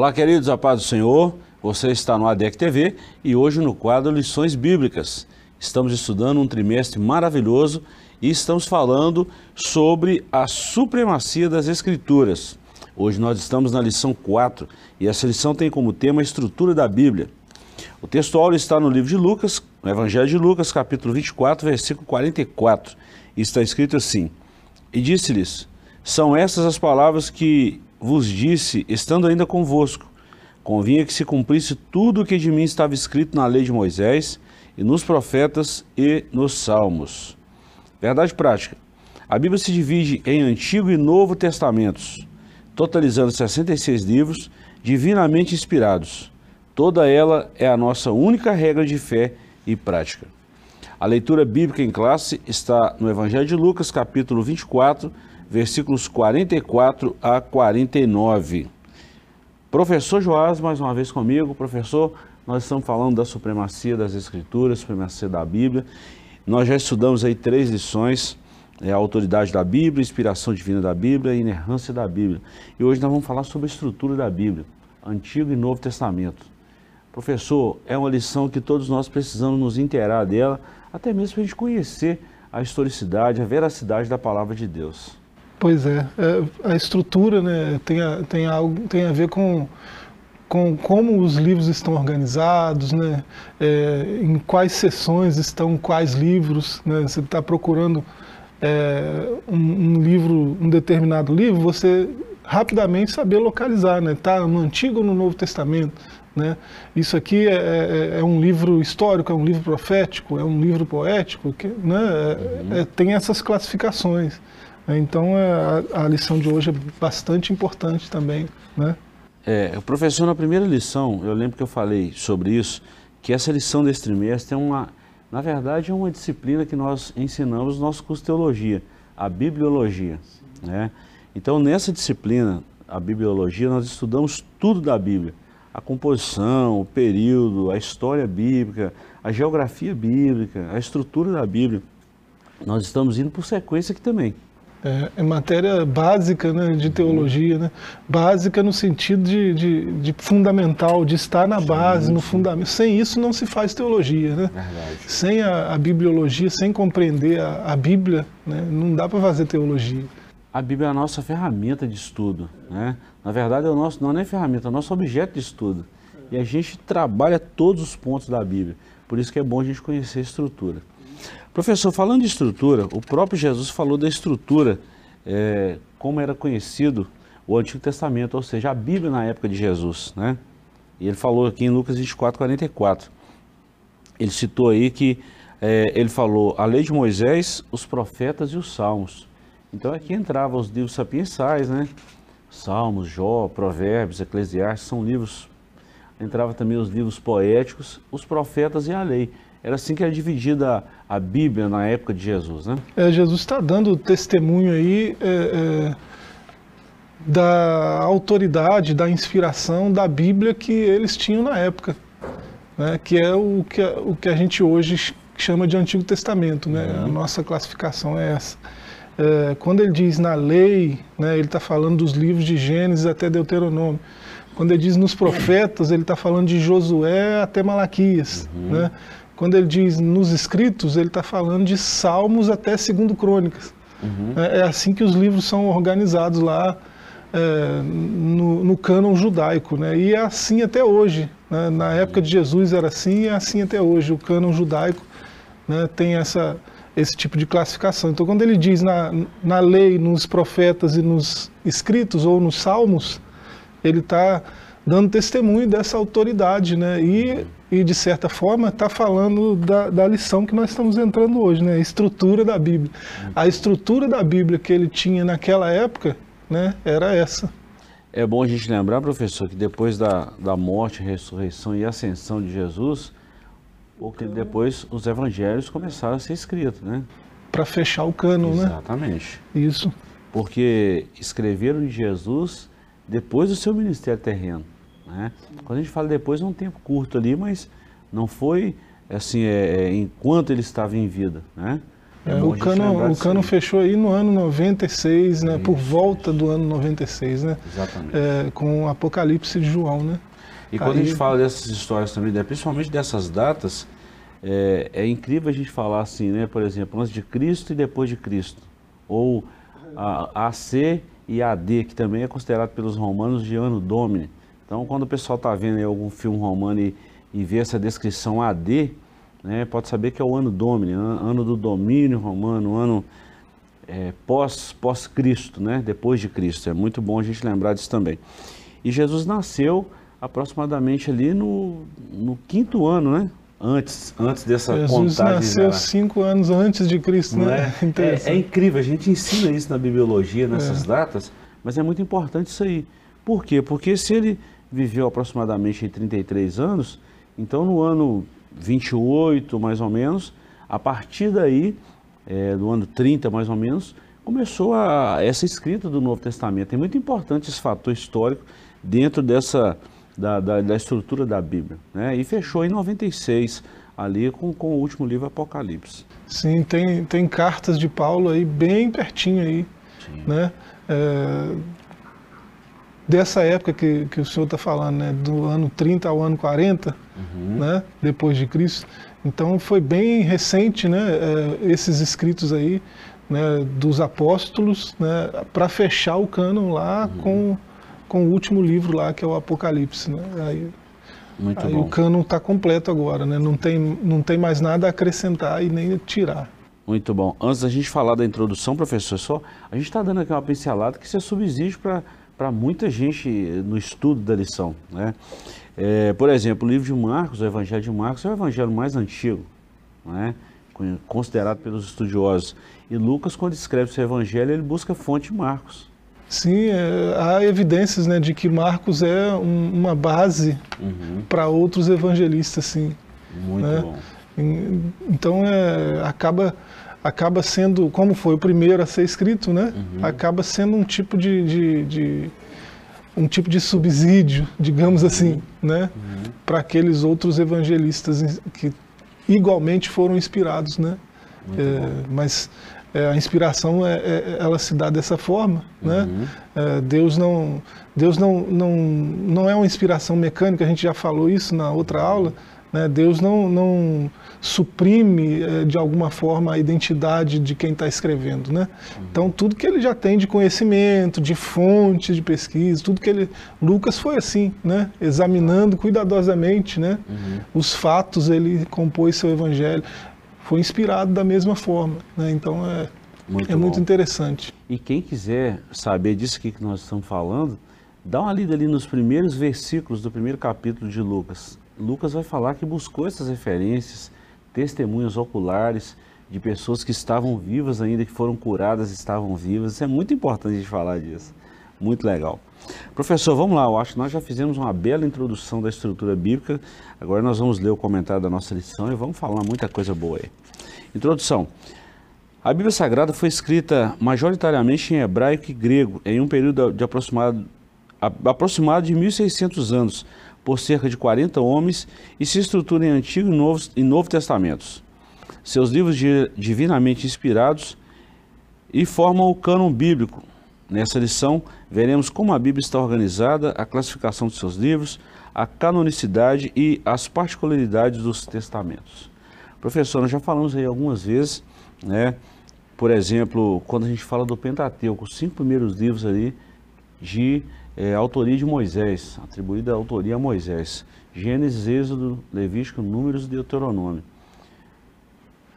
Olá, queridos, a paz do Senhor. Você está no ADEC TV e hoje no quadro Lições Bíblicas. Estamos estudando um trimestre maravilhoso e estamos falando sobre a supremacia das Escrituras. Hoje nós estamos na lição 4 e essa lição tem como tema a estrutura da Bíblia. O texto áureo está no livro de Lucas, no Evangelho de Lucas, capítulo 24, versículo 44. E está escrito assim: E disse-lhes: São estas as palavras que vos disse, estando ainda convosco. Convinha que se cumprisse tudo o que de mim estava escrito na lei de Moisés, e nos profetas e nos salmos. Verdade prática. A Bíblia se divide em Antigo e Novo Testamentos, totalizando 66 livros divinamente inspirados. Toda ela é a nossa única regra de fé e prática. A leitura bíblica em classe está no Evangelho de Lucas, capítulo 24, versículos 44 a 49. Professor Joás, mais uma vez comigo. Professor, nós estamos falando da supremacia das Escrituras, supremacia da Bíblia. Nós já estudamos aí três lições, é a autoridade da Bíblia, inspiração divina da Bíblia e inerrância da Bíblia. E hoje nós vamos falar sobre a estrutura da Bíblia, Antigo e Novo Testamento. Professor, é uma lição que todos nós precisamos nos inteirar dela, até mesmo para a gente conhecer a historicidade, a veracidade da palavra de Deus. Pois é, é, a estrutura né, tem, a, tem, algo, tem a ver com, com como os livros estão organizados, né, é, em quais sessões estão quais livros. Né, você está procurando é, um, um, livro, um determinado livro, você rapidamente saber localizar, né, está no Antigo ou no Novo Testamento. Né? Isso aqui é, é, é, um livro histórico, é um livro profético, é um livro poético, que, né, é, uhum. tem essas classificações. Então é, a, a, lição de hoje é bastante importante também, né? É, professor na primeira lição, eu lembro que eu falei sobre isso, que essa lição desse trimestre é uma, na verdade é uma disciplina que nós ensinamos no nosso curso de teologia, a bibliologia, né? Então nessa disciplina, a bibliologia, nós estudamos tudo da Bíblia, a composição, o período, a história bíblica, a geografia bíblica, a estrutura da Bíblia. Nós estamos indo por sequência aqui também. É, é, matéria básica né, de teologia, né? básica no sentido de, de, de fundamental, de estar na base, sim, no fundamento. Sem isso não se faz teologia. Né? Sem a, a, bibliologia, sem compreender a, a Bíblia, né, não dá para fazer teologia. A Bíblia é a nossa ferramenta de estudo. Né? Na verdade, é o nosso, não é ferramenta, é o nosso objeto de estudo. E a gente trabalha todos os pontos da Bíblia. Por isso que é bom a gente conhecer a estrutura. Professor, falando de estrutura, o próprio Jesus falou da estrutura, é, como era conhecido o Antigo Testamento, ou seja, a Bíblia na época de Jesus, né? E ele falou aqui em Lucas 24, 44. Ele citou aí que é, ele falou a lei de Moisés, os profetas e os salmos. Então aqui entravam os livros sapiensais, né? Salmos, Jó, Provérbios, Eclesiastes, são livros. Entrava também os livros poéticos, os profetas e a lei. Era assim que era dividida a, a Bíblia na época de Jesus, né? É, Jesus está dando testemunho aí é, é, da autoridade, da inspiração da Bíblia que eles tinham na época, né? que é o que, o que a gente hoje chama de Antigo Testamento, né? Uhum. A nossa classificação é essa. É, quando ele diz na lei, né, ele está falando dos livros de Gênesis até Deuteronômio. Quando ele diz nos profetas, ele está falando de Josué até Malaquias. Uhum. Né? Quando ele diz nos escritos, ele está falando de Salmos até Segundo Crônicas. Uhum. É, é, assim que os livros são organizados lá é, no, no cânon judaico, né? E é assim até hoje. Né? Na época de Jesus era assim e é assim até hoje. O cânon judaico né, tem essa, esse tipo de classificação. Então, quando ele diz na, na lei, nos profetas e nos escritos ou nos salmos, ele está dando testemunho dessa autoridade, né? E e, de certa forma, está falando da, da, lição que nós estamos entrando hoje, né? a estrutura da Bíblia. A estrutura da Bíblia que ele tinha naquela época né, era essa. É bom a gente lembrar, professor, que depois da, da morte, ressurreição e ascensão de Jesus, depois os evangelhos começaram a ser escritos, né? Para fechar o cano, né? Exatamente. Isso. Porque escreveram de Jesus depois do seu ministério terreno. Né? Quando a gente fala depois, é um tempo curto ali, mas não foi assim, é, é, enquanto ele estava em vida. Né? É, o cano, o cano fechou aí no ano 96, né, por volta do ano 96, né? Exatamente. É, com o Apocalipse de João, né? E quando aí... a gente fala dessas histórias também, né, principalmente dessas datas, é, é, incrível a gente falar assim, né? Por exemplo, antes de Cristo e depois de Cristo. Ou a AC e AD, que também é considerado pelos romanos de ano domini. Então, quando o pessoal está vendo algum filme romano e, e vê essa descrição AD, né, pode saber que é o ano domini, ano do domínio romano, ano é, pós, pós-Cristo, né, depois de Cristo. É muito bom a gente lembrar disso também. E Jesus nasceu aproximadamente ali no, no quinto ano, né? Antes, antes dessa Jesus contagem. nasceu cinco anos antes de Cristo, né? É? É, é, incrível, a gente ensina isso na bibliologia, nessas é. datas, mas é muito importante isso aí. Por quê? Porque se ele viveu aproximadamente 33 anos, então no ano 28, mais ou menos, a partir daí, é, do ano 30, mais ou menos, começou a, essa escrita do Novo Testamento. É muito importante esse fator histórico dentro dessa, da, da, da estrutura da Bíblia. Né? E fechou em 96, ali com, com o último livro Apocalipse. Sim, tem, tem cartas de Paulo aí bem pertinho aí, Sim. né? É, dessa época que, que o senhor está falando, né, do ano 30 ao ano 40, uhum. né, depois de Cristo. Então foi bem recente, né, é, esses escritos aí, né, dos apóstolos, né, para fechar o cânon lá uhum. com, com o último livro lá, que é o Apocalipse. Né, aí, Muito aí bom. o cânon está completo agora, né, não, tem, não tem mais nada a acrescentar e nem tirar. Muito bom. Antes da gente falar da introdução, professor, só a gente está dando aqui uma pincelada que isso é subsídio para para muita gente no estudo da lição. Né? É, por exemplo, o livro de Marcos, o Evangelho de Marcos, é o evangelho mais antigo, né? considerado pelos estudiosos. E Lucas, quando escreve seu evangelho, ele busca a fonte de Marcos. Sim, é, há evidências né, de que Marcos é um, uma base uhum. para outros evangelistas. Sim, Muito né? bom. Então, é, acaba acaba sendo, como foi o primeiro a ser escrito, né? Uhum. Acaba sendo um tipo de, de, de, um tipo de subsídio, digamos assim, uhum. né? Uhum. Para aqueles outros evangelistas que igualmente foram inspirados, né? É, mas é, a inspiração é, é, ela se dá dessa forma, né? Uhum. É, Deus não Deus não, não não é uma inspiração mecânica. A gente já falou isso na outra aula. Né? Deus não, não suprime eh, de alguma forma a identidade de quem está escrevendo. Né? Então, tudo que ele já tem de conhecimento, de fontes de pesquisa, tudo que ele. Lucas foi assim, né? examinando cuidadosamente né? Uhum. os fatos, ele compôs seu evangelho. Foi inspirado da mesma forma. Né? Então, é, muito, é muito interessante. E quem quiser saber disso que nós estamos falando, dá uma lida ali nos primeiros versículos do primeiro capítulo de Lucas. Lucas vai falar que buscou essas referências, testemunhos oculares de pessoas que estavam vivas ainda, que foram curadas, estavam vivas. Isso é muito importante a gente falar disso. Muito legal. Professor, vamos lá. Eu acho que nós já fizemos uma bela introdução da estrutura bíblica. Agora nós vamos ler o comentário da nossa lição e vamos falar muita coisa boa aí. Introdução. A Bíblia Sagrada foi escrita majoritariamente em hebraico e grego, em um período de aproximado, aproximado de 1.600 anos, por cerca de 40 homens e se estrutura em Antigo e Novo, e Novo Testamentos. Seus livros divinamente inspirados e formam o cânon bíblico. Nessa lição, veremos como a Bíblia está organizada, a classificação de seus livros, a canonicidade e as particularidades dos testamentos. Professor, nós já falamos aí algumas vezes, né? Por exemplo, quando a gente fala do Pentateuco, os cinco primeiros livros ali de é, autoria de Moisés, atribuída a autoria a Moisés. Gênesis, Êxodo, Levítico, Números e Deuteronômio.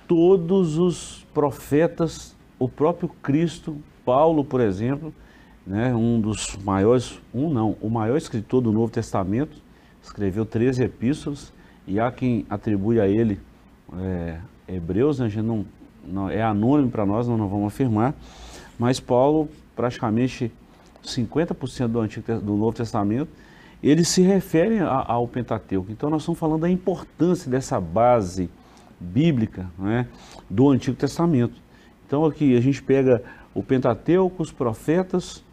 Todos os profetas, o próprio Cristo, Paulo, por exemplo, né, um dos maiores, um não, o maior escritor do Novo Testamento, escreveu 13 epístolas, e há quem atribui a ele é, Hebreus, né, a gente não, não, é anônimo para nós, não, não vamos afirmar, mas Paulo praticamente 50% do, Antigo, do Novo Testamento, eles se referem ao Pentateuco. Então nós estamos falando da importância dessa base bíblica né, do Antigo Testamento. Então aqui a gente pega o Pentateuco, os profetas,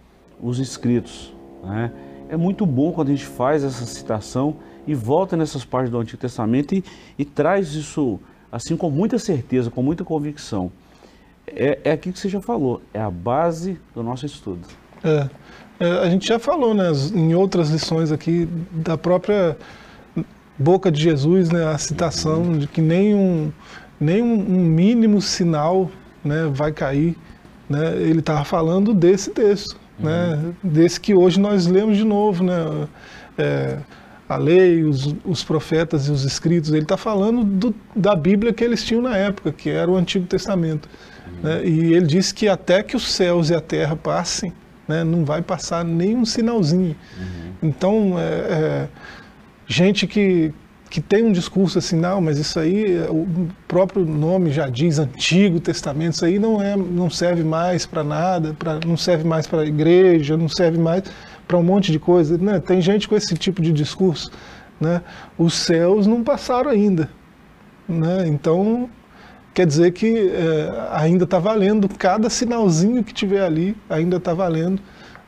os escritos. Né? É muito bom quando a gente faz essa citação e volta nessas partes do Antigo Testamento e, e traz isso assim com muita certeza, com muita convicção. é, é aquilo que você já falou, é a base do nosso estudo. É, é, a gente já falou né, em outras lições aqui da própria boca de Jesus, né, a citação de que nem um, nem um, mínimo sinal né, vai cair. Né, ele estava falando desse texto, né, uhum. né, desse que hoje nós lemos de novo. Né, é, a lei, os, os, profetas e os escritos, ele está falando do, da Bíblia que eles tinham na época, que era o Antigo Testamento. Uhum. Né? E ele disse que até que os céus e a terra passem, né, não vai passar nenhum sinalzinho. Uhum. Então, é, é, gente que, que tem um discurso assim, não, mas isso aí, o próprio nome já diz Antigo Testamento, isso aí não, é, não serve mais para nada, pra, não serve mais para a igreja, não serve mais para um monte de coisa. Né? Tem gente com esse tipo de discurso. Né? Os céus não passaram ainda. Né? Então, quer dizer que é, ainda está valendo, cada sinalzinho que tiver ali ainda está valendo.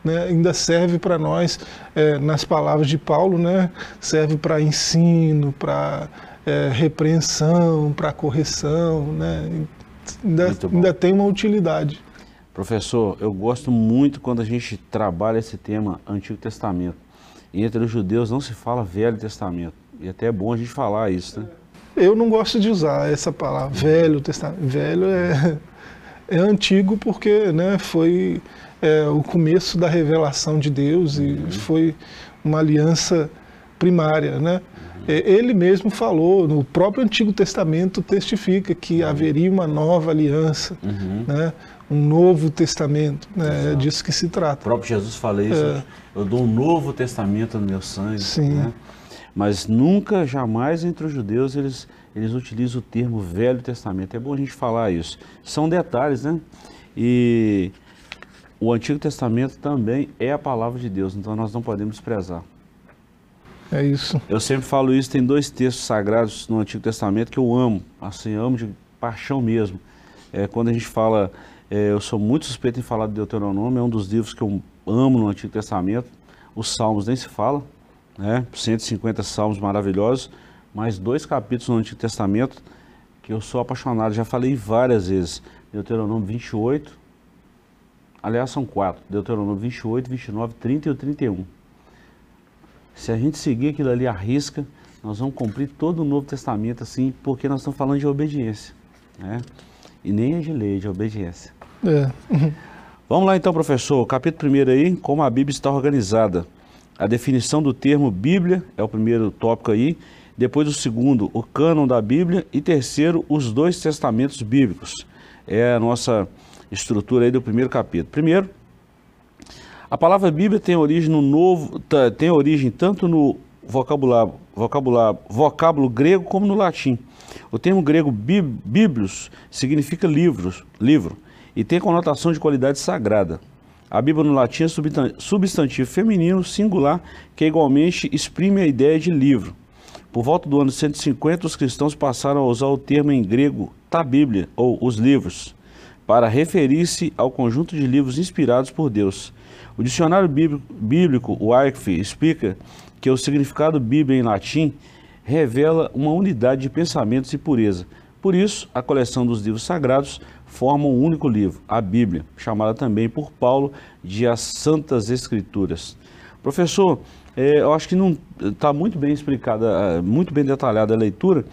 Né, ainda serve para nós, é, nas palavras de Paulo, né, serve para ensino, para é, repreensão, para correção, né, ainda, ainda tem uma utilidade. Professor, eu gosto muito quando a gente trabalha esse tema Antigo Testamento. E entre os judeus não se fala Velho Testamento. E até é bom a gente falar isso, né? Eu não gosto de usar essa palavra, Velho Testamento. Velho é, é antigo porque né, foi é, o começo da revelação de Deus e uhum. foi uma aliança primária, né? Uhum. Ele mesmo falou, no próprio Antigo Testamento testifica que uhum. haveria uma nova aliança, uhum. né? um novo testamento, né? é disso que se trata. O próprio Jesus fala isso, é. eu dou um novo testamento no meu sangue. Sim. Né? Mas nunca, jamais entre os judeus eles, eles utilizam o termo Velho Testamento. É bom a gente falar isso. São detalhes, né? E o Antigo Testamento também é a palavra de Deus, então nós não podemos desprezar. É isso. Eu sempre falo isso, tem dois textos sagrados no Antigo Testamento que eu amo, assim, amo de paixão mesmo. É, quando a gente fala é, eu sou muito suspeito em falar de Deuteronômio, é um dos livros que eu amo no Antigo Testamento. Os Salmos nem se fala, né? 150 salmos maravilhosos, mas dois capítulos no Antigo Testamento que eu sou apaixonado, já falei várias vezes. Deuteronômio 28, aliás são quatro, Deuteronômio 28, 29, 30 e o 31. Se a gente seguir aquilo ali à risca, nós vamos cumprir todo o Novo Testamento assim, porque nós estamos falando de obediência, né? E nem é de lei, de obediência. É. Vamos lá então, professor. Capítulo 1 aí, como a Bíblia está organizada. A definição do termo Bíblia é o primeiro tópico aí. Depois o segundo, o cânon da Bíblia. E terceiro, os dois testamentos bíblicos. É a nossa estrutura aí do primeiro capítulo. Primeiro, a palavra Bíblia tem origem no novo, tem origem tanto no vocabulário, vocabulário, vocábulo grego como no latim. O termo grego bíblios significa livros, livro e tem conotação de qualidade sagrada. A Bíblia no latim é substantivo feminino singular que igualmente exprime a ideia de livro. Por volta do ano 150, os cristãos passaram a usar o termo em grego ta Bíblia, ou os livros, para referir-se ao conjunto de livros inspirados por Deus. O dicionário bíblico, Wycliffe, explica que o significado Bíblia em latim revela uma unidade de pensamentos e pureza. Por isso, a coleção dos livros sagrados formam um único livro, a Bíblia, chamada também por Paulo de as Santas Escrituras. Professor, é, eu acho que não está muito bem explicada, é, muito bem detalhada a leitura,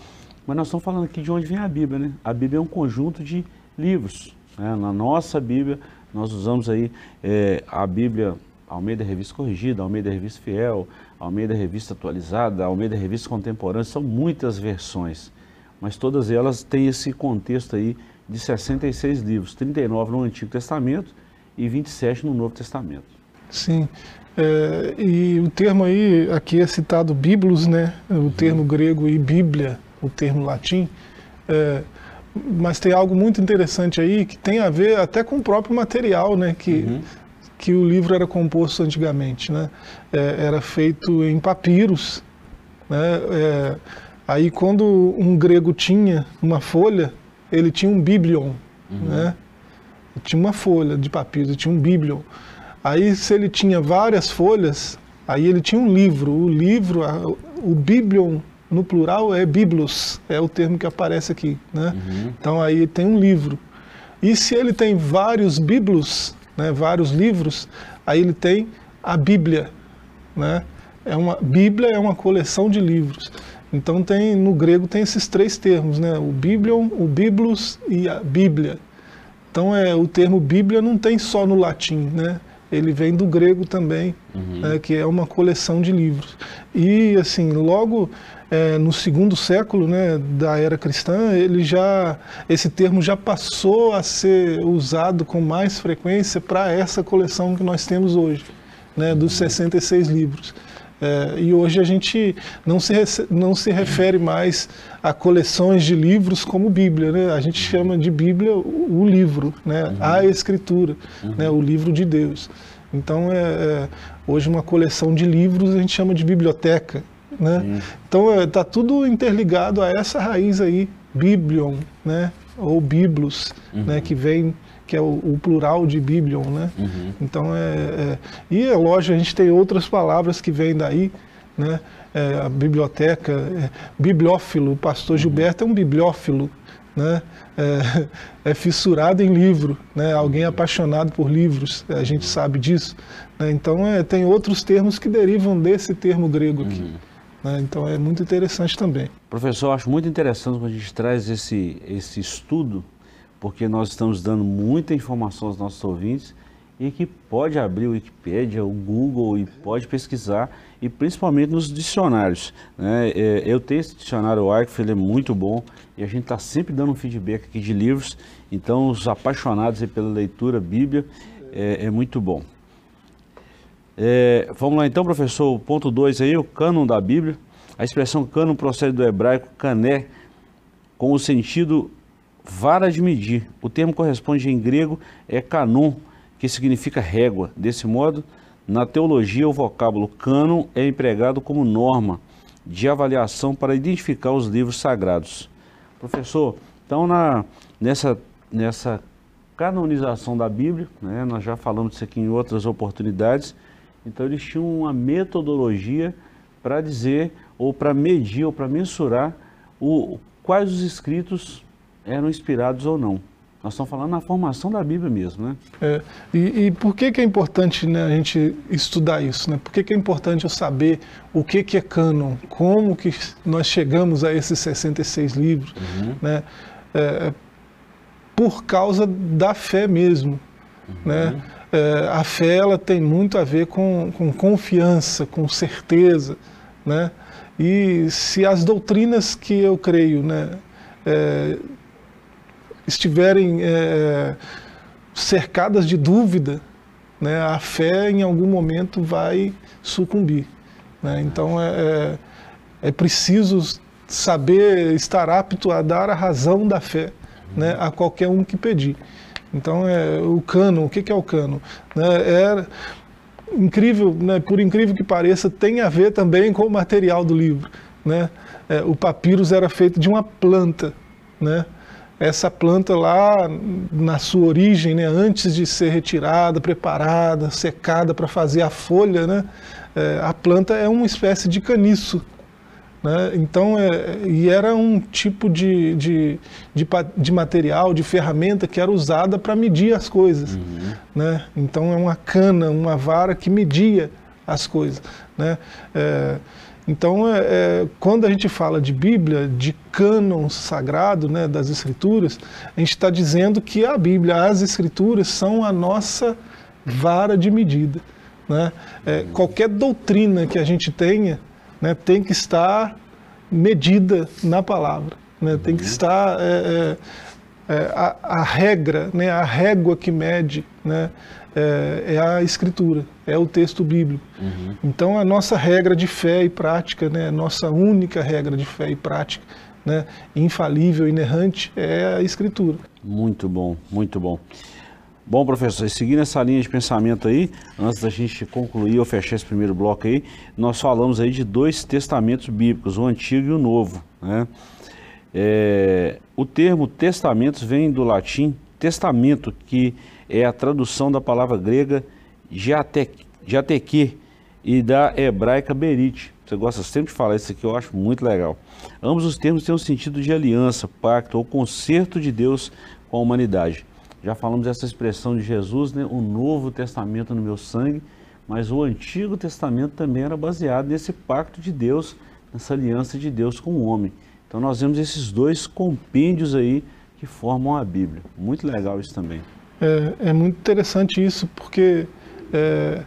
mas nós estamos falando aqui de onde vem a Bíblia, né? A Bíblia é um conjunto de livros. Né? Na nossa Bíblia, nós usamos aí é, a Bíblia Almeida Revista Corrigida, Almeida Revista Fiel, Almeida Revista Atualizada, Almeida Revista Contemporânea, são muitas versões, mas todas elas têm esse contexto aí de 66 livros, 39 no Antigo Testamento e 27 no Novo Testamento. Sim, é, e o termo aí, aqui é citado Biblos, né? O uhum. termo grego e Bíblia, o termo latim. É, mas tem algo muito interessante aí que tem a ver até com o próprio material, né? Que, uhum. que o livro era composto antigamente, né? É, era feito em papiros, né? É, aí quando um grego tinha uma folha, ele tinha um biblion, uhum. né? Tinha uma folha de papiro, tinha um biblion. Aí se ele tinha várias folhas, aí ele tinha um livro. O livro, o biblion no plural é biblos, é o termo que aparece aqui, né? Uhum. Então aí tem um livro. E se ele tem vários biblos, né, vários livros, aí ele tem a Bíblia, né? É uma Bíblia é uma coleção de livros. Então tem no grego tem esses três termos, né? O Biblion, o Biblos e a Bíblia. Então é o termo Bíblia não tem só no latim, né? Ele vem do grego também, uhum. né, que é uma coleção de livros. E assim, logo é, no segundo século né, da era cristã, ele já, esse termo já passou a ser usado com mais frequência para essa coleção que nós temos hoje, né, dos 66 livros. É, e hoje a gente não se, não se refere mais a coleções de livros como Bíblia, né? A gente chama de Bíblia o, o livro, né? Uhum. A Escritura, uhum. né? O livro de Deus. Então, é, é, hoje uma coleção de livros a gente chama de biblioteca, né? Então está é, tudo interligado a essa raiz aí, Biblion, né? ou Biblos, uhum. né? que vem que é o, o, plural de Biblion, né? Uhum. Então é, é, e é lógico a gente tem outras palavras que vêm daí, né? É, a biblioteca, é, bibliófilo, o pastor uhum. Gilberto é um bibliófilo, né? É, é, fissurado em livro, né? Alguém apaixonado por livros, a gente uhum. sabe disso. Né? Então é, tem outros termos que derivam desse termo grego aqui. Uhum. Né? Então é muito interessante também. Professor, acho muito interessante quando a gente traz esse, esse estudo, porque nós estamos dando muita informação aos nossos ouvintes e que pode abrir o Wikipedia, o Google e pode pesquisar, e principalmente nos dicionários. Né? É, eu tenho esse dicionário Arco, ele é muito bom, e a gente está sempre dando um feedback aqui de livros, então os apaixonados pela leitura, Bíblia, é, é muito bom. É, vamos lá então, professor, o ponto 2 aí, o cânon da Bíblia. A expressão cânon procede do hebraico cané, com o sentido vara de medir. O termo corresponde em grego é canon, que significa régua. Desse modo, na teologia, o vocábulo cânon é empregado como norma de avaliação para identificar os livros sagrados. Professor, então na, nessa, nessa canonização da Bíblia, né, nós já falamos disso aqui em outras oportunidades, então eles tinham uma metodologia para dizer, ou para medir, ou para mensurar o, quais os escritos eram inspirados ou não. Nós estamos falando na formação da Bíblia mesmo, né? É, e, e, por que, que é importante né, a gente estudar isso? Né? Por que, que é importante eu saber o que, que é cânon? Como que nós chegamos a esses 66 livros? Uhum. Né? É, por causa da fé mesmo. Uhum. Né? É, a fé ela tem muito a ver com, com confiança, com certeza, né? E se as doutrinas que eu creio, né, é, estiverem é, cercadas de dúvida, né, a fé em algum momento vai sucumbir. Né? Então é, é, é preciso saber estar apto a dar a razão da fé né, a qualquer um que pedir. Então, é, o cano, o que, é o cano? Né, é incrível, né, por incrível que pareça, tem a ver também com o material do livro. Né? É, o papyrus era feito de uma planta, né? Essa planta lá, na sua origem, né, antes de ser retirada, preparada, secada para fazer a folha, né, é, a planta é uma espécie de caniço, né? Então, é, e era um tipo de, de, de, de, material, de ferramenta que era usada para medir as coisas. Uhum. Né? Então, é uma cana, uma vara que media as coisas. Né? É, então, é, é, quando a gente fala de Bíblia, de cânon sagrado né, das Escrituras, a gente está dizendo que a Bíblia, as Escrituras, são a nossa vara de medida. Né? É, qualquer doutrina que a gente tenha, né, tem que estar medida na palavra, né, tem que uhum. estar é, é, a, a, regra, né, a régua que mede, né, é, é, a escritura, é o texto bíblico. Uhum. Então a nossa regra de fé e prática, né, nossa única regra de fé e prática, né, infalível, inerrante, é a escritura. Muito bom, muito bom. Bom, professor, seguindo essa linha de pensamento aí, antes da gente concluir ou fechar esse primeiro bloco aí, nós falamos aí de dois testamentos bíblicos, o Antigo e o Novo. Né? É, o termo testamentos vem do latim testamento, que é a tradução da palavra grega jateque e da hebraica berit. Você gosta sempre de falar isso aqui, eu acho muito legal. Ambos os termos têm o um sentido de aliança, pacto ou conserto de Deus com a humanidade. Já falamos dessa expressão de Jesus, né? o Novo Testamento no meu sangue, mas o Antigo Testamento também era baseado nesse pacto de Deus, nessa aliança de Deus com o homem. Então nós vemos esses dois compêndios aí que formam a Bíblia. Muito legal isso também. É, é muito interessante isso, porque é,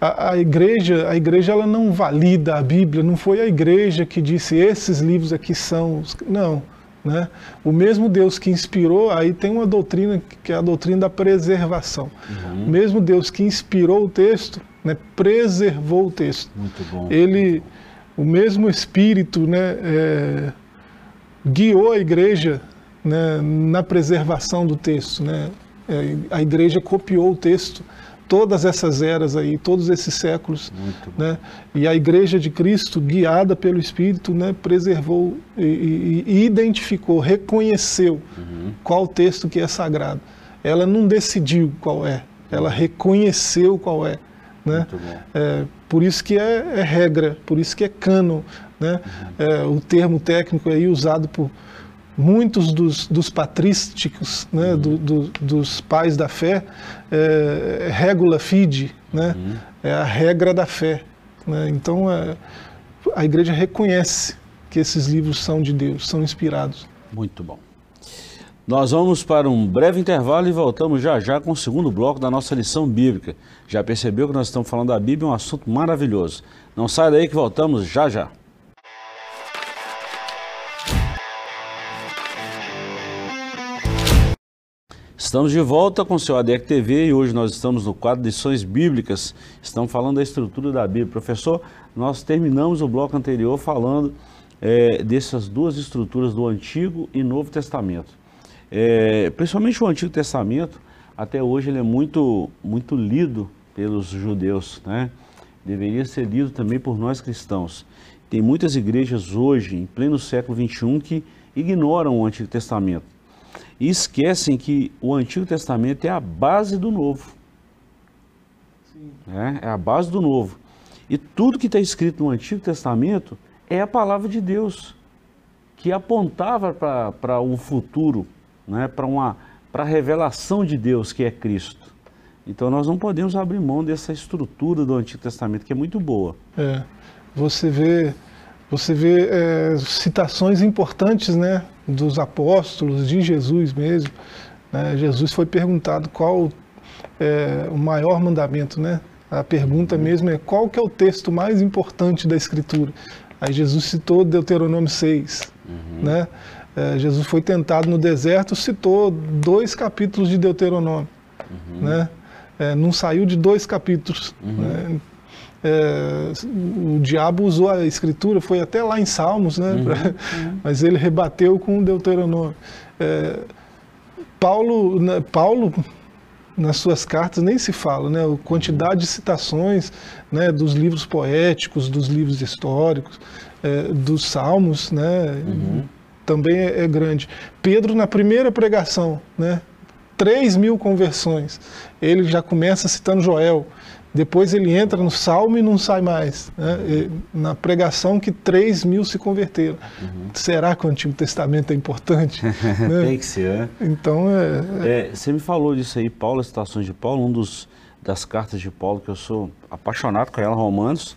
a, a, igreja, a igreja ela não valida a Bíblia, não foi a igreja que disse esses livros aqui são. Os... Não. Né? O mesmo Deus que inspirou, aí tem uma doutrina que é a doutrina da preservação. Uhum. O mesmo Deus que inspirou o texto, né, preservou o texto. Muito bom. Ele, o mesmo Espírito, né, é, guiou a igreja né, na preservação do texto. Né? É, a igreja copiou o texto todas essas eras aí, todos esses séculos, né? E a Igreja de Cristo, guiada pelo Espírito, né, preservou e, e, e identificou, reconheceu uhum. qual texto que é sagrado. Ela não decidiu qual é, ela reconheceu qual é, né? É, por isso que é, é, regra, por isso que é cano, né? Uhum. É, o termo técnico aí usado por muitos dos, dos patrísticos, né, uhum. do, do, dos pais da fé, é, é regula fide, né, uhum. é a regra da fé. Né, então é, a igreja reconhece que esses livros são de Deus, são inspirados. Muito bom. Nós vamos para um breve intervalo e voltamos já já com o segundo bloco da nossa lição bíblica. Já percebeu que nós estamos falando da Bíblia, um assunto maravilhoso. Não sai daí que voltamos já já. Estamos de volta com o seu ADEC TV e hoje nós estamos no quadro de lições bíblicas. Estamos falando da estrutura da Bíblia. Professor, nós terminamos o bloco anterior falando é, dessas duas estruturas do Antigo e Novo Testamento. É, principalmente o Antigo Testamento, até hoje ele é muito, muito lido pelos judeus, né? Deveria ser lido também por nós cristãos. Tem muitas igrejas hoje, em pleno século XXI, que ignoram o Antigo Testamento e esquecem que o Antigo Testamento é a base do Novo. É, é a base do Novo. E tudo que está escrito no Antigo Testamento é a palavra de Deus, que apontava para um futuro, né, para uma para a revelação de Deus que é Cristo. Então nós não podemos abrir mão dessa estrutura do Antigo Testamento, que é muito boa. É, você vê você vê é, citações importantes né, dos apóstolos, de Jesus mesmo. Né? Jesus foi perguntado qual é o maior mandamento, né? A pergunta mesmo é qual que é o texto mais importante da Escritura. Aí Jesus citou Deuteronômio 6, uhum. né? É, Jesus foi tentado no deserto, citou dois capítulos de Deuteronômio, uhum. né? É, não saiu de dois capítulos. Uhum. Né? É, o diabo usou a escritura, foi até lá em Salmos, né? Uhum, uhum. Mas ele rebateu com o Deuteronômio. É, Paulo, né, Paulo, nas suas cartas nem se fala, né? A quantidade de citações né, dos livros poéticos, dos livros históricos, é, dos Salmos, né? Uhum. Também é, é grande. Pedro, na primeira pregação, né? 3 mil conversões. Ele já começa citando Joel. Depois ele entra no salmo e não sai mais. Né? Na pregação que 3 mil se converteram. Uhum. Será que o Antigo Testamento é importante? né? Tem que ser, né? Então é, é... Você me falou disso aí, Paulo, as citações de Paulo, um dos das cartas de Paulo, que eu sou apaixonado com ela, Romanos.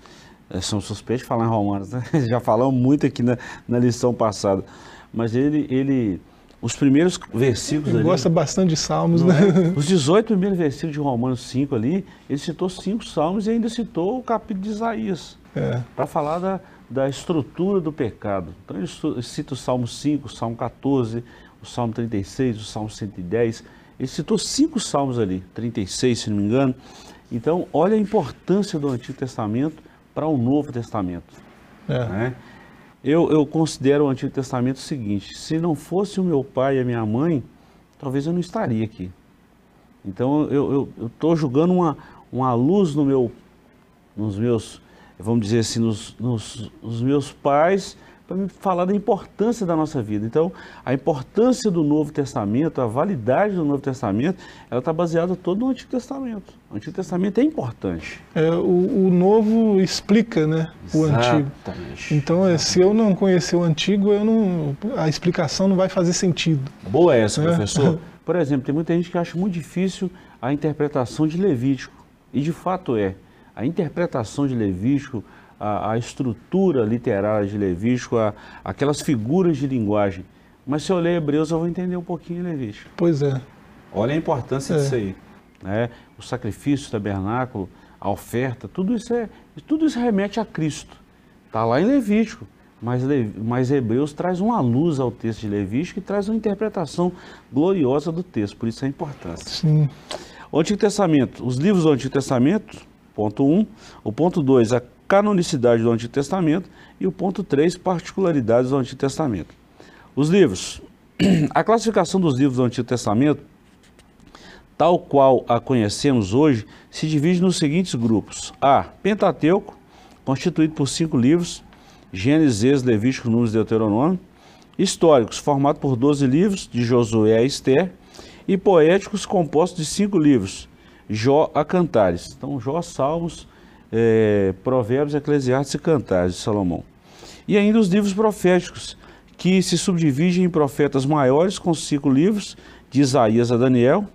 É, são suspeitos de falar em Romanos, né? Já falamos muito aqui na, na lição passada. Mas ele, ele os primeiros versículos ele ali, gosta bastante de salmos, né? É? Os 18 primeiros versículos de Romanos 5 ali, ele citou cinco salmos e ainda citou o capítulo de Isaías. É. Para falar da, da estrutura do pecado. Então ele cita o Salmo 5, o Salmo 14, o Salmo 36, o Salmo 110. Ele citou cinco salmos ali, 36, se não me engano. Então, olha a importância do Antigo Testamento para o Novo Testamento. É. Né? Eu, eu considero o Antigo Testamento o seguinte: se não fosse o meu pai e a minha mãe, talvez eu não estaria aqui. Então eu estou jogando uma, uma luz no meu, nos meus, vamos dizer assim, nos, nos, nos meus pais para me falar da importância da nossa vida. Então, a importância do Novo Testamento, a validade do Novo Testamento, ela está baseada todo no Antigo Testamento. O Antigo Testamento é importante. É, o, o Novo explica, né, o Antigo. Então, é, se eu não conhecer o Antigo, eu não, a explicação não vai fazer sentido. Boa essa, é. professor. Por exemplo, tem muita gente que acha muito difícil a interpretação de Levítico, e de fato é. A interpretação de Levítico, a, a estrutura literária de Levítico, a, aquelas figuras de linguagem. Mas se eu ler Hebreus, eu vou entender um pouquinho Levítico. Pois é. Olha a importância é. disso aí. Né? O sacrifício, o tabernáculo, a oferta, tudo isso, é, tudo isso remete a Cristo. Está lá em Levítico. Mas, mas Hebreus traz uma luz ao texto de Levítico e traz uma interpretação gloriosa do texto, por isso a importância. Sim. O Antigo Testamento, os livros do Antigo Testamento, ponto 1. Um. O ponto 2, a canonicidade do Antigo Testamento. E o ponto 3, particularidades do Antigo Testamento. Os livros. A classificação dos livros do Antigo Testamento, tal qual a conhecemos hoje, se divide nos seguintes grupos. A. Pentateuco, constituído por cinco livros, Gênesis, Levítico, Números e Deuteronômio. Históricos, formado por 12 livros, de Josué a Esther. E poéticos, compostos de cinco livros, Jó a Cantares. Então, Jó, Salmos, é, Provérbios, Eclesiastes e Cantares de Salomão. E ainda os livros proféticos, que se subdividem em profetas maiores, com cinco livros, de Isaías a Daniel,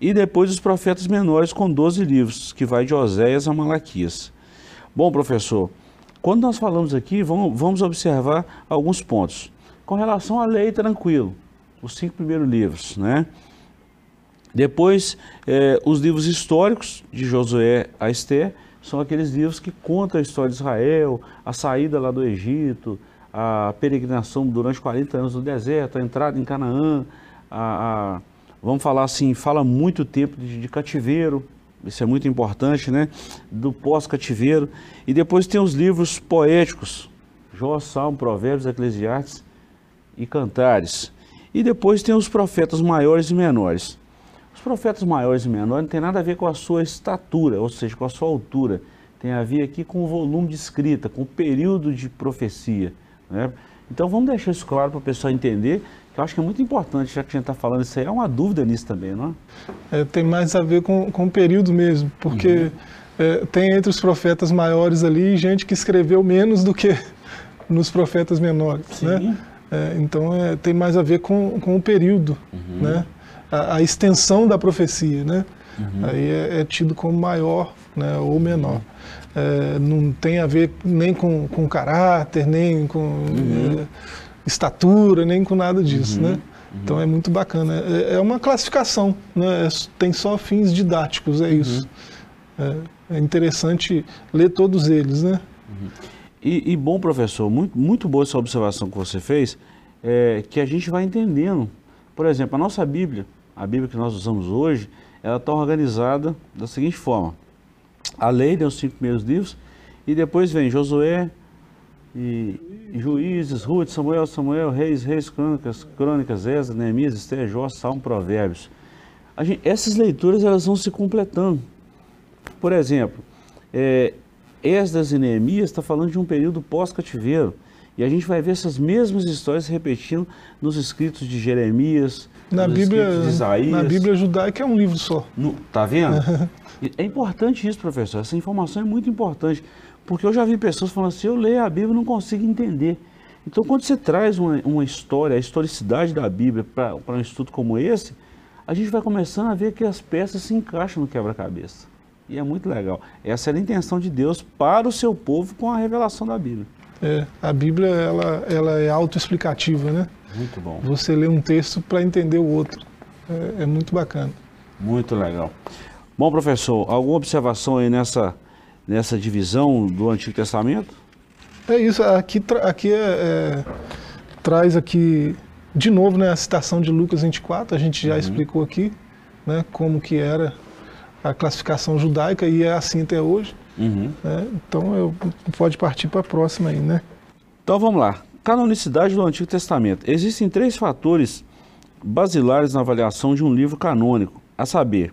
e depois os profetas menores, com 12 livros, que vai de Oséias a Malaquias. Bom, professor, quando nós falamos aqui, vamos, vamos observar alguns pontos. Com relação à lei, tranquilo, os cinco primeiros livros, né? Depois, eh, os livros históricos, de Josué a Esther, são aqueles livros que contam a história de Israel, a saída lá do Egito, a peregrinação durante 40 anos no deserto, a entrada em Canaã, a, a vamos falar assim, fala muito tempo de, de, cativeiro, isso é muito importante, né? Do pós-cativeiro. E depois tem os livros poéticos, Jó, Salmo, Provérbios, Eclesiastes e Cantares. E depois tem os profetas maiores e menores. Os profetas maiores e menores não tem nada a ver com a sua estatura, ou seja, com a sua altura. Tem a ver aqui com o volume de escrita, com o período de profecia. Né? Então vamos deixar isso claro para o pessoal entender, que eu acho que é muito importante, já que a gente está falando isso aí, é uma dúvida nisso também, não é? é tem mais a ver com, com o período mesmo, porque uhum. é, tem entre os profetas maiores ali gente que escreveu menos do que nos profetas menores, Sim. né? É, então é, tem mais a ver com, com o período, uhum. né? A, a, extensão da profecia, né? Uhum. Aí é, é, tido como maior né, ou menor é, não tem a ver nem com, com caráter, nem com uhum. é, estatura, nem com nada disso, uhum. né? Uhum. Então é muito bacana. É, é uma classificação, né? É, tem só fins didáticos, é isso. Uhum. É, é, interessante ler todos eles, né? Uhum. E, e, bom, professor, muito, muito boa essa observação que você fez, é, que a gente vai entendendo. Por exemplo, a nossa Bíblia, a Bíblia que nós usamos hoje, ela está organizada da seguinte forma a lei, né, os cinco primeiros livros, e depois vem Josué, e, Juízes, Ruth, Samuel, Samuel, Reis, Reis, Crônicas, Crônicas, Ezra, Neemias, Esther, Jó, Salmo, Provérbios. Gente, essas leituras elas vão se completando. Por exemplo, é, Esdras e Neemias está falando de um período pós-cativeiro. E a gente vai ver essas mesmas histórias se repetindo nos escritos de Jeremias, na Bíblia, de Isaías. Na Bíblia judaica é um livro só. No, tá vendo? é importante isso, professor. Essa informação é muito importante. Porque eu já vi pessoas falando assim, eu leio a Bíblia e não consigo entender. Então, quando você traz uma, uma história, a historicidade da Bíblia para um estudo como esse, a gente vai começando a ver que as peças se encaixam no quebra-cabeça. E é muito legal. Essa era a intenção de Deus para o seu povo com a revelação da Bíblia. É, a Bíblia ela, ela é autoexplicativa, né? Muito bom. Você lê um texto para entender o outro. É, é, muito bacana. Muito legal. Bom, professor, alguma observação aí nessa, nessa divisão do Antigo Testamento? É isso, aqui, aqui é, é, traz aqui de novo né, a citação de Lucas 24, a gente já uhum. explicou aqui né, como que era a classificação judaica e é assim até hoje. Uhum. Né? Então eu, pode partir para a próxima aí, né? Então vamos lá. Canonicidade do Antigo Testamento. Existem três fatores basilares na avaliação de um livro canônico, a saber,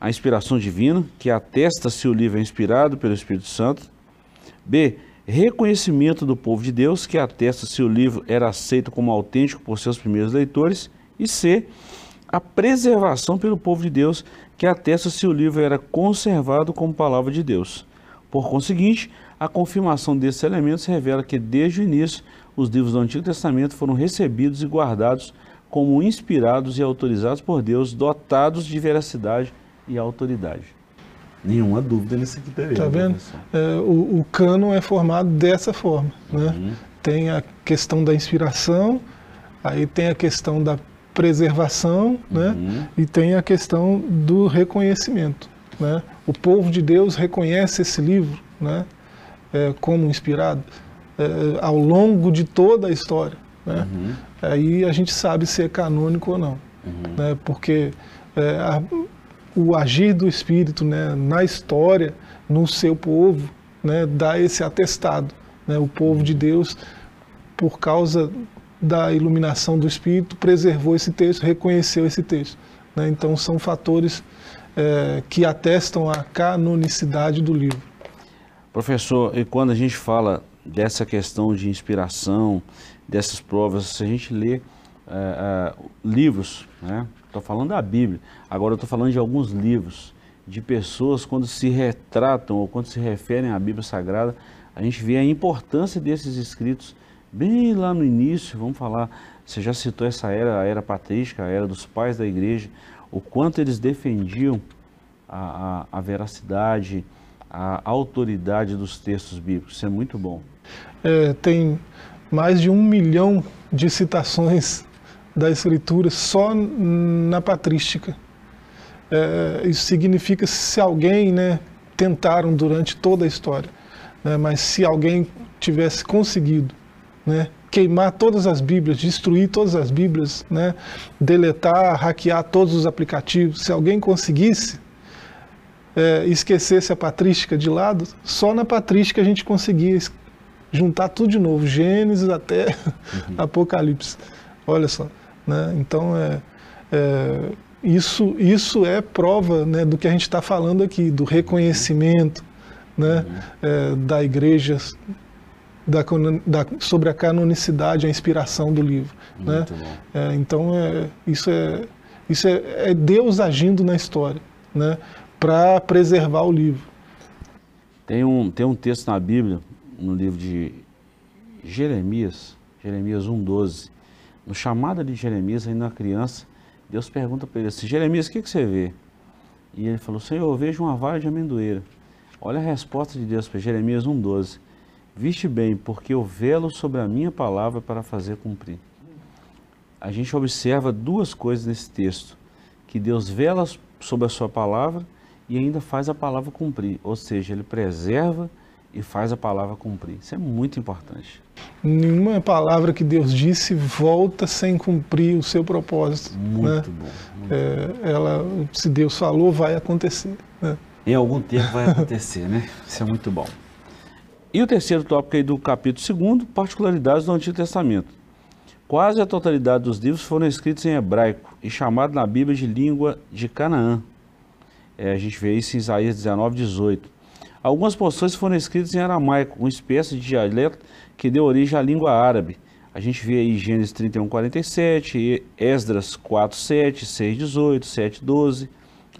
a inspiração divina, que atesta se o livro é inspirado pelo Espírito Santo. B. Reconhecimento do povo de Deus, que atesta se o livro era aceito como autêntico por seus primeiros leitores. E C. A preservação pelo povo de Deus, que atesta se o livro era conservado como palavra de Deus. Por conseguinte, a confirmação desses elementos revela que, desde o início, os livros do Antigo Testamento foram recebidos e guardados como inspirados e autorizados por Deus, dotados de veracidade e autoridade. Nenhuma dúvida nisso aqui também. Está vendo? É, o, o cânon é formado dessa forma. Né? Uhum. Tem a questão da inspiração, aí tem a questão da preservação né? E tem a questão do reconhecimento. Né? O povo de Deus reconhece esse livro né? É, como inspirado é, ao longo de toda a história. Né? Uhum. Aí a gente sabe se é canônico ou não. Uhum. Né? Porque é, a, o agir do Espírito né, na história, no seu povo, né, dá esse atestado. Né? O povo de Deus, por causa da iluminação do Espírito, preservou esse texto, reconheceu esse texto. Né? Então são fatores é, que atestam a canonicidade do livro. Professor, e quando a gente fala dessa questão de inspiração, dessas provas, se a gente lê é, é, livros, né? Estou falando da Bíblia. Agora estou falando de alguns livros de pessoas quando se retratam ou quando se referem à Bíblia Sagrada, a gente vê a importância desses escritos bem lá no início. Vamos falar, você já citou essa era, a era patrística, a era dos pais da igreja, o quanto eles defendiam a, a, a veracidade, a autoridade dos textos bíblicos. Isso é muito bom. É, tem mais de um milhão de citações da Escritura só na patrística. É, isso significa se alguém, né, tentaram durante toda a história, né, mas se alguém tivesse conseguido, né, queimar todas as Bíblias, destruir todas as Bíblias, né, deletar, hackear todos os aplicativos, se alguém conseguisse é, esquecesse a patrística de lado, só na patrística a gente conseguia juntar tudo de novo, Gênesis até uhum. Apocalipse. Olha só. Né? Então, é, é, isso, isso é prova né, do que a gente está falando aqui, do reconhecimento né, uhum. é, da igreja da, da, sobre a canonicidade, a inspiração do livro. Né? É, então, é, isso, é, isso é, é Deus agindo na história né, para preservar o livro. Tem um, tem um texto na Bíblia, no livro de Jeremias, Jeremias 1,12, no chamado de Jeremias, ainda uma criança, Deus pergunta para ele assim, Jeremias, o que, que você vê? E ele falou, Senhor, eu vejo uma vara de amendoeira. Olha a resposta de Deus para Jeremias 1,12. Viste bem, porque eu velo sobre a minha palavra para fazer cumprir. A gente observa duas coisas nesse texto. Que Deus vela sobre a sua palavra e ainda faz a palavra cumprir. Ou seja, Ele preserva e faz a palavra cumprir. Isso é muito importante. Nenhuma palavra que Deus disse volta sem cumprir o seu propósito. Muito né? bom. Muito é. Ela, se Deus falou, vai acontecer. Né? Em algum tempo vai acontecer, né? Isso é muito bom. E o terceiro tópico aí do capítulo 2, particularidades do Antigo Testamento. Quase a totalidade dos livros foram escritos em hebraico e chamados na Bíblia de língua de Canaã. É, a gente vê isso em Isaías 19, 18. Algumas porções foram escritas em aramaico, uma espécie de dialeto que deu origem à língua árabe. A gente vê aí Gênesis 31, 47, Esdras 4, 7, 6, 18, 7, 12,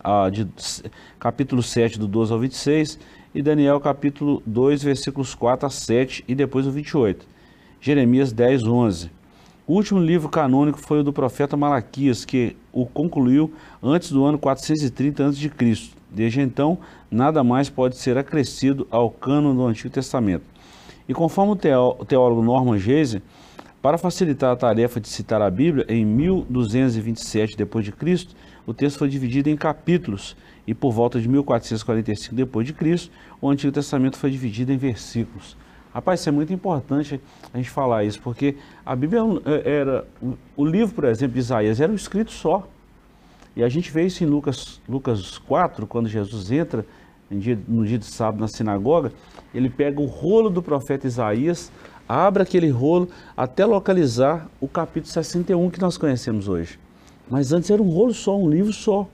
ah, de, capítulo 7, do 12 ao 26, e Daniel capítulo 2, versículos 4 a 7 e depois o 28. Jeremias 10, 11. O último livro canônico foi o do profeta Malaquias, que o concluiu antes do ano 430 a.C. Desde então, nada mais pode ser acrescido ao cano do Antigo Testamento. E conforme o teólogo Norman Geise, para facilitar a tarefa de citar a Bíblia, em 1227 d.C., o texto foi dividido em capítulos e por volta de 1445 d.C., o Antigo Testamento foi dividido em versículos. Rapaz, isso é muito importante a gente falar isso, porque a Bíblia é era, o livro, por exemplo, de Isaías era um escrito só. E a gente vê isso em Lucas, Lucas 4, quando Jesus entra no dia de sábado na sinagoga, ele pega o rolo do profeta Isaías, abre aquele rolo até localizar o capítulo 61 que nós conhecemos hoje. Mas antes era um rolo só, um livro só.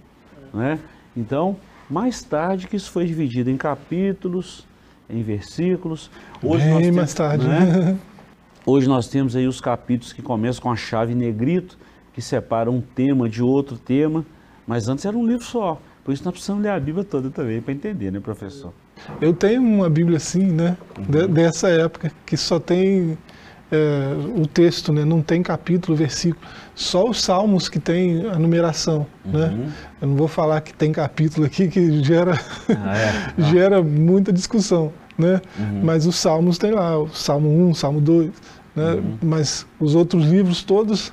Né? Então, mais tarde que isso foi dividido em capítulos, em versículos. Hoje Bem nós temos, mais tarde. Né? Hoje nós temos aí os capítulos que começam com a chave negrito, que separa um tema de outro tema, mas antes era um livro só. Por isso nós precisamos ler a Bíblia toda também para entender, né, professor? Eu tenho uma Bíblia assim, né, uhum. de, dessa época, que só tem é, o texto, né? não tem capítulo, versículo. Só os salmos que tem a numeração. Né? Uhum. Eu não vou falar que tem capítulo aqui que gera, Ah, é? gera muita discussão. Né? Uhum. Mas os salmos tem lá, o Salmo 1, Salmo 2. Né? Uhum. Mas os outros livros todos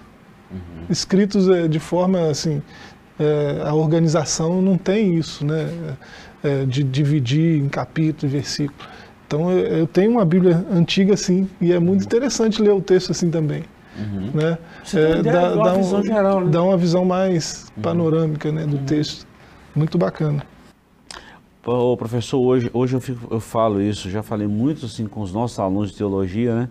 escritos é, de forma assim, é, a organização não tem isso, né? É, de dividir em capítulo e versículo. Então eu, eu tenho uma Bíblia antiga assim e é muito interessante ler o texto assim também. Uhum. Né? Você tem ideia de uma visão um- geral, né? dá uma visão mais panorâmica né, do texto. Muito bacana. Ô, professor, hoje, hoje eu, fico- eu falo isso, já falei muito assim com os nossos alunos de teologia, né?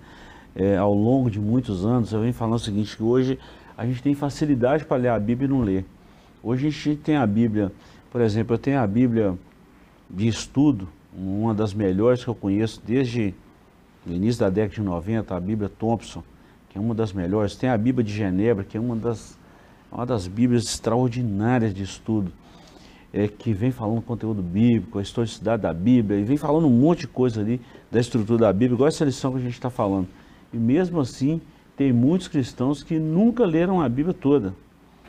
É, ao longo de muitos anos, eu venho falando o seguinte, que hoje a gente tem facilidade para ler a Bíblia e não ler. Hoje a gente tem a Bíblia, por exemplo, eu tenho a Bíblia de estudo, uma das melhores que eu conheço desde o início da década de 90, a Bíblia Thompson, que é uma das melhores. Tem a Bíblia de Genebra, que é uma das, uma das Bíblias extraordinárias de estudo é, que vem falando conteúdo bíblico, a historicidade da Bíblia, e vem falando um monte de coisa ali da estrutura da Bíblia, igual essa lição que a gente está falando. E mesmo assim, tem muitos cristãos que nunca leram a Bíblia toda.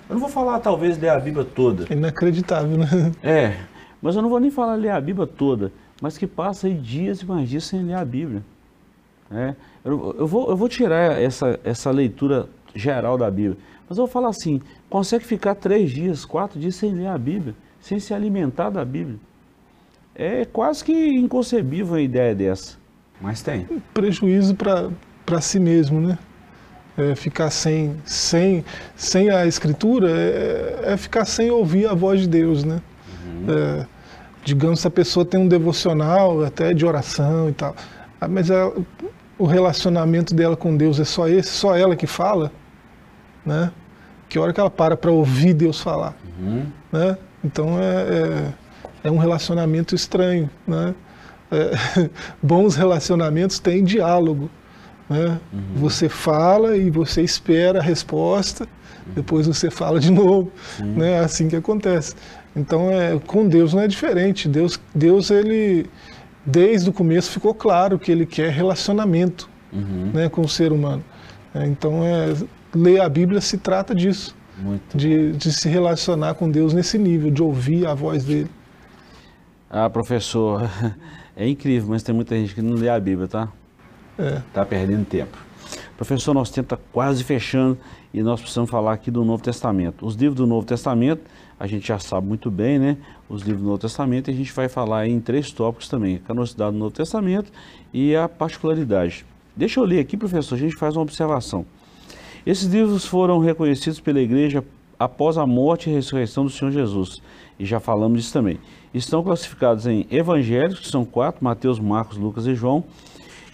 Eu não vou falar talvez ler a Bíblia toda, É inacreditável, né? é, mas eu não vou nem falar ler a Bíblia toda, mas que passa aí dias e mais dias sem ler a Bíblia. É, eu, eu vou, eu vou tirar essa, essa leitura geral da Bíblia, mas eu vou falar assim: consegue ficar três dias, quatro dias sem ler a Bíblia, sem se alimentar da Bíblia? É quase que inconcebível uma ideia dessa, mas tem. Prejuízo para si mesmo, né? É, ficar sem, sem, sem a escritura é, é ficar sem ouvir a voz de Deus, né? É, digamos, se a pessoa tem um devocional, até de oração e tal, ah, mas ela- o relacionamento dela com Deus é só esse, só ela que fala, né? Que hora que ela para para ouvir Deus falar, Uhum. né? Então é, é, é um relacionamento estranho, né? É, bons relacionamentos têm diálogo, né? Você fala e você espera a resposta, depois você fala de novo, né? É assim que acontece. Então é com Deus não é diferente. Deus, Deus ele desde o começo ficou claro que ele quer relacionamento, Uhum. né, com o ser humano. É, então é ler a Bíblia se trata disso, Muito. de, de se relacionar com Deus nesse nível, de ouvir a voz dele. Ah, professor, é incrível, mas tem muita gente que não lê a Bíblia, tá? É. Está perdendo tempo. Professor, nosso tempo está quase fechando e nós precisamos falar aqui do Novo Testamento. Os livros do Novo Testamento, a gente já sabe muito bem, né? Os livros do Novo Testamento, a gente vai falar em três tópicos também: a canonicidade do Novo Testamento e a particularidade. Deixa eu ler aqui, professor, a gente faz uma observação. Esses livros foram reconhecidos pela igreja após a morte e ressurreição do Senhor Jesus. E já falamos disso também. Estão classificados em evangelhos, que são quatro: Mateus, Marcos, Lucas e João.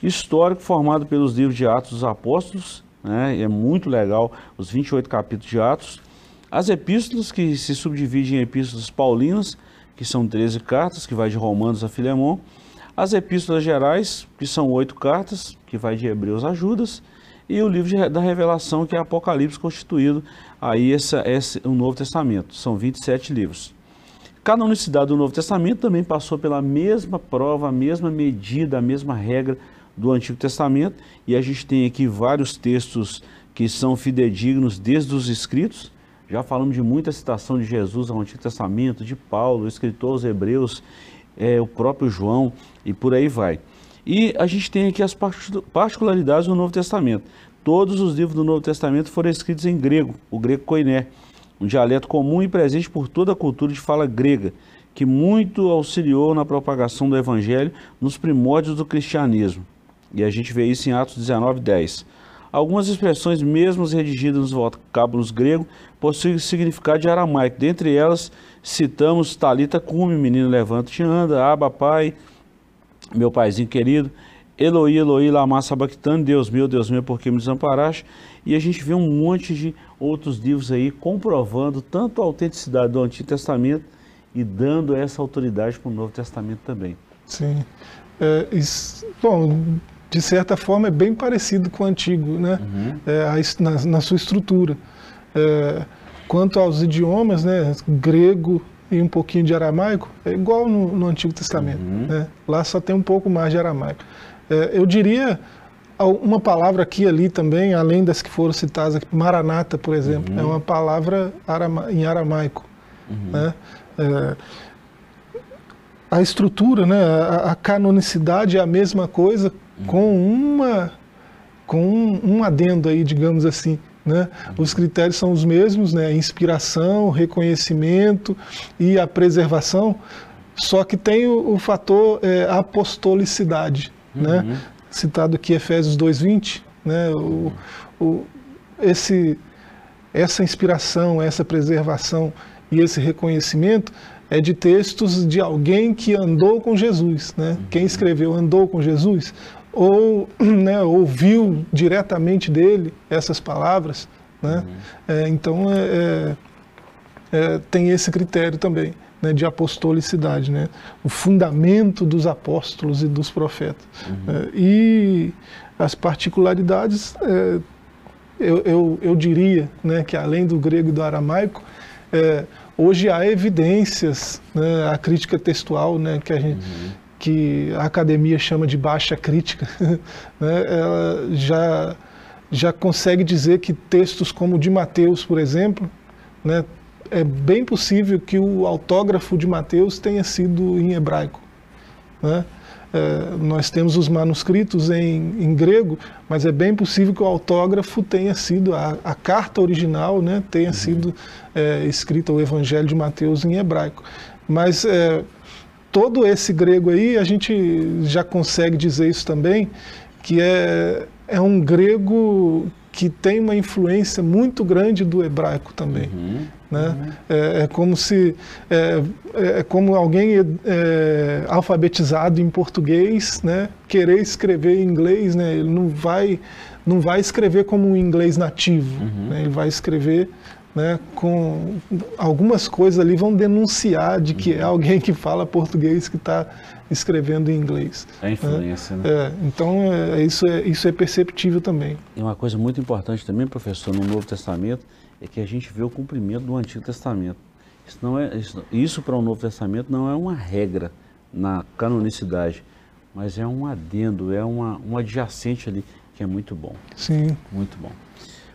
Histórico formado pelos livros de Atos dos Apóstolos, né? é muito legal os 28 capítulos de Atos. As epístolas, que se subdividem em epístolas paulinas, que são 13 cartas, que vai de Romanos a Filemon. As epístolas gerais, que são oito cartas, que vai de Hebreus a Judas. E o livro de- da Revelação, que é Apocalipse, constituído aí essa, esse, o Novo Testamento. São 27 livros. Canonicidade do Novo Testamento também passou pela mesma prova, a mesma medida, a mesma regra do Antigo Testamento, e a gente tem aqui vários textos que são fidedignos desde os escritos. Já falamos de muita citação de Jesus ao Antigo Testamento, de Paulo, o escritor aos Hebreus, é, o próprio João e por aí vai. E a gente tem aqui as parti- particularidades do Novo Testamento. Todos os livros do Novo Testamento foram escritos em grego, o grego koiné, um dialeto comum e presente por toda a cultura de fala grega, que muito auxiliou na propagação do evangelho nos primórdios do cristianismo. E a gente vê isso em Atos 19, 10. Algumas expressões, mesmo redigidas nos vocábulos grego, possuem significado de aramaico. Dentre elas, citamos Talita cume, menino levanta e anda, aba pai, meu paizinho querido, Eloi, Eloi, lama sabachthani, Deus meu, Deus meu, por que me desamparaste? E a gente vê um monte de outros livros aí comprovando tanto a autenticidade do Antigo Testamento e dando essa autoridade para o Novo Testamento também. Sim. É, isso- bom, de certa forma é bem parecido com o antigo, né? É, a na, na sua estrutura. É, quanto aos idiomas, né? Grego e um pouquinho de aramaico, é igual no, no Antigo Testamento. Né? Lá só tem um pouco mais de aramaico. É, eu diria uma palavra aqui e ali também, além das que foram citadas aqui, Maranata, por exemplo, uhum. é uma palavra arama, em aramaico. Uhum. Né? É, a estrutura, né, a, a, canonicidade é a mesma coisa, uhum. Com uma com um, um, adendo aí, digamos assim. Né? Os critérios são os mesmos, né? inspiração, reconhecimento e a preservação, só que tem o, o fator é, apostolicidade. Né? Uhum. Né? Citado aqui Efésios 2,20, né? o, o, esse, essa inspiração, essa preservação e esse reconhecimento é de textos de alguém que andou com Jesus. Né? Uhum. Quem escreveu andou com Jesus, ou né, ouviu diretamente dele essas palavras. Né? Uhum. É, então, é, é, é, tem esse critério também né, de apostolicidade, né? o fundamento dos apóstolos e dos profetas. Uhum. É, e as particularidades, é, eu, eu, eu, diria né, que além do grego e do aramaico, hoje há evidências, né, a crítica textual né, que a gente. Uhum que a academia chama de baixa crítica, né, ela já, já consegue dizer que textos como o de Mateus, por exemplo, né, é bem possível que o autógrafo de Mateus tenha sido em hebraico. Né? É, nós temos os manuscritos em, em, grego, mas é bem possível que o autógrafo tenha sido, a, a carta original né, tenha uhum. sido é, escrita, o Evangelho de Mateus em hebraico. Mas é, todo esse grego aí, a gente já consegue dizer isso também, que é, é um grego que tem uma influência muito grande do hebraico também. Uhum, né? Uhum. É, é, como se é, é como alguém é, alfabetizado em português, né, querer escrever em inglês, né, ele não vai não vai escrever como um inglês nativo, uhum. né, ele vai escrever né, com algumas coisas ali vão denunciar de que é alguém que fala português que está escrevendo em inglês. É a influência, né? É, então, é, isso, é, isso é perceptível também. E uma coisa muito importante também, professor, no Novo Testamento, é que a gente vê o cumprimento do Antigo Testamento. Isso, não é, isso, isso para o Novo Testamento não é uma regra na canonicidade, mas é um adendo, é uma, um adjacente ali que é muito bom. Sim. Muito bom.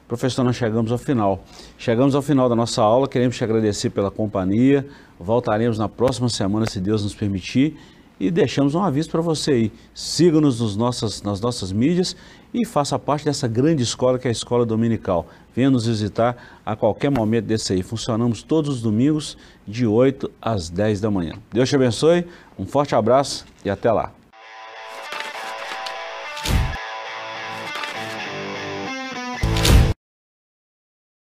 Professor, nós chegamos ao final. Chegamos ao final da nossa aula, queremos te agradecer pela companhia. Voltaremos na próxima semana, se Deus nos permitir. E deixamos um aviso para você aí. Siga-nos nas nossas, mídias e faça parte dessa grande escola que é a Escola Dominical. Venha nos visitar a qualquer momento desse aí. Funcionamos todos os domingos, de 8 às 10 da manhã. Deus te abençoe, um forte abraço e até lá.